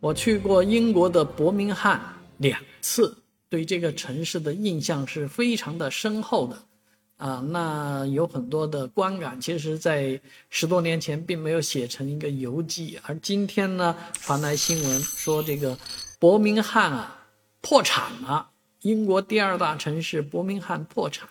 我去过英国的伯明翰两次，对这个城市的印象是非常的深厚的。啊，那有很多的观感，其实，在十多年前并没有写成一个游记，而今天呢，传来新闻说这个伯明翰啊破产了，英国第二大城市伯明翰破产，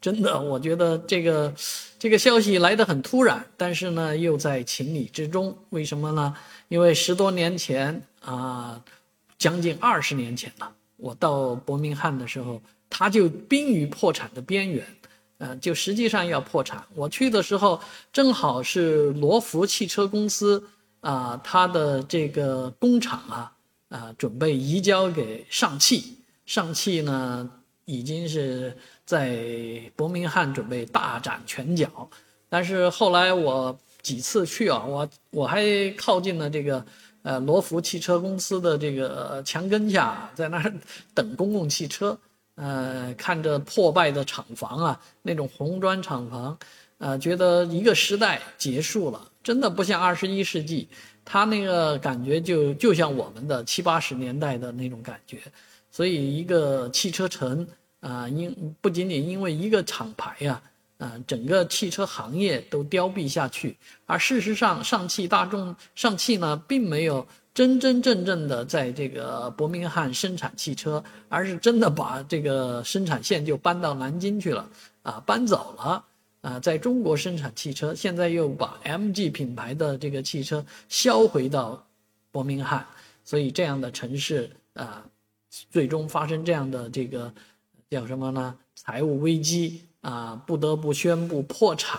真的，我觉得这个这个消息来得很突然，但是呢，又在情理之中。为什么呢？因为十多年前啊，将近二十年前了，我到伯明翰的时候，他就濒于破产的边缘。呃，就实际上要破产。我去的时候，正好是罗孚汽车公司啊，它的这个工厂啊，啊，准备移交给上汽。上汽呢，已经是在伯明翰准备大展拳脚。但是后来我几次去啊，我我还靠近了这个呃罗孚汽车公司的这个墙根下，在那儿等公共汽车。呃，看着破败的厂房啊，那种红砖厂房，呃，觉得一个时代结束了，真的不像二十一世纪，他那个感觉就就像我们的七八十年代的那种感觉。所以，一个汽车城啊，因不仅仅因为一个厂牌呀，啊，啊整个汽车行业都凋敝下去。而事实上，上汽大众，上汽呢，并没有。真真正正的在这个伯明翰生产汽车，而是真的把这个生产线就搬到南京去了，啊，搬走了，啊，在中国生产汽车，现在又把 MG 品牌的这个汽车销回到伯明翰，所以这样的城市啊，最终发生这样的这个叫什么呢？财务危机啊，不得不宣布破产，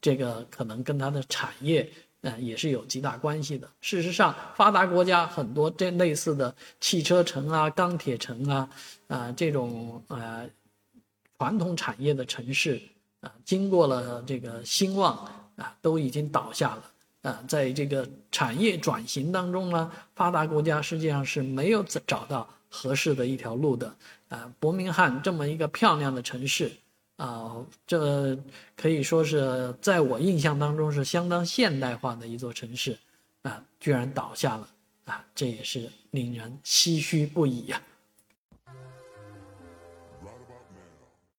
这个可能跟它的产业。呃，也是有极大关系的。事实上，发达国家很多这类似的汽车城啊、钢铁城啊，啊这种呃传统产业的城市啊，经过了这个兴旺啊，都已经倒下了。啊，在这个产业转型当中呢，发达国家实际上是没有找到合适的一条路的。啊，伯明翰这么一个漂亮的城市。啊，这可以说是在我印象当中是相当现代化的一座城市，啊，居然倒下了，啊，这也是令人唏嘘不已呀。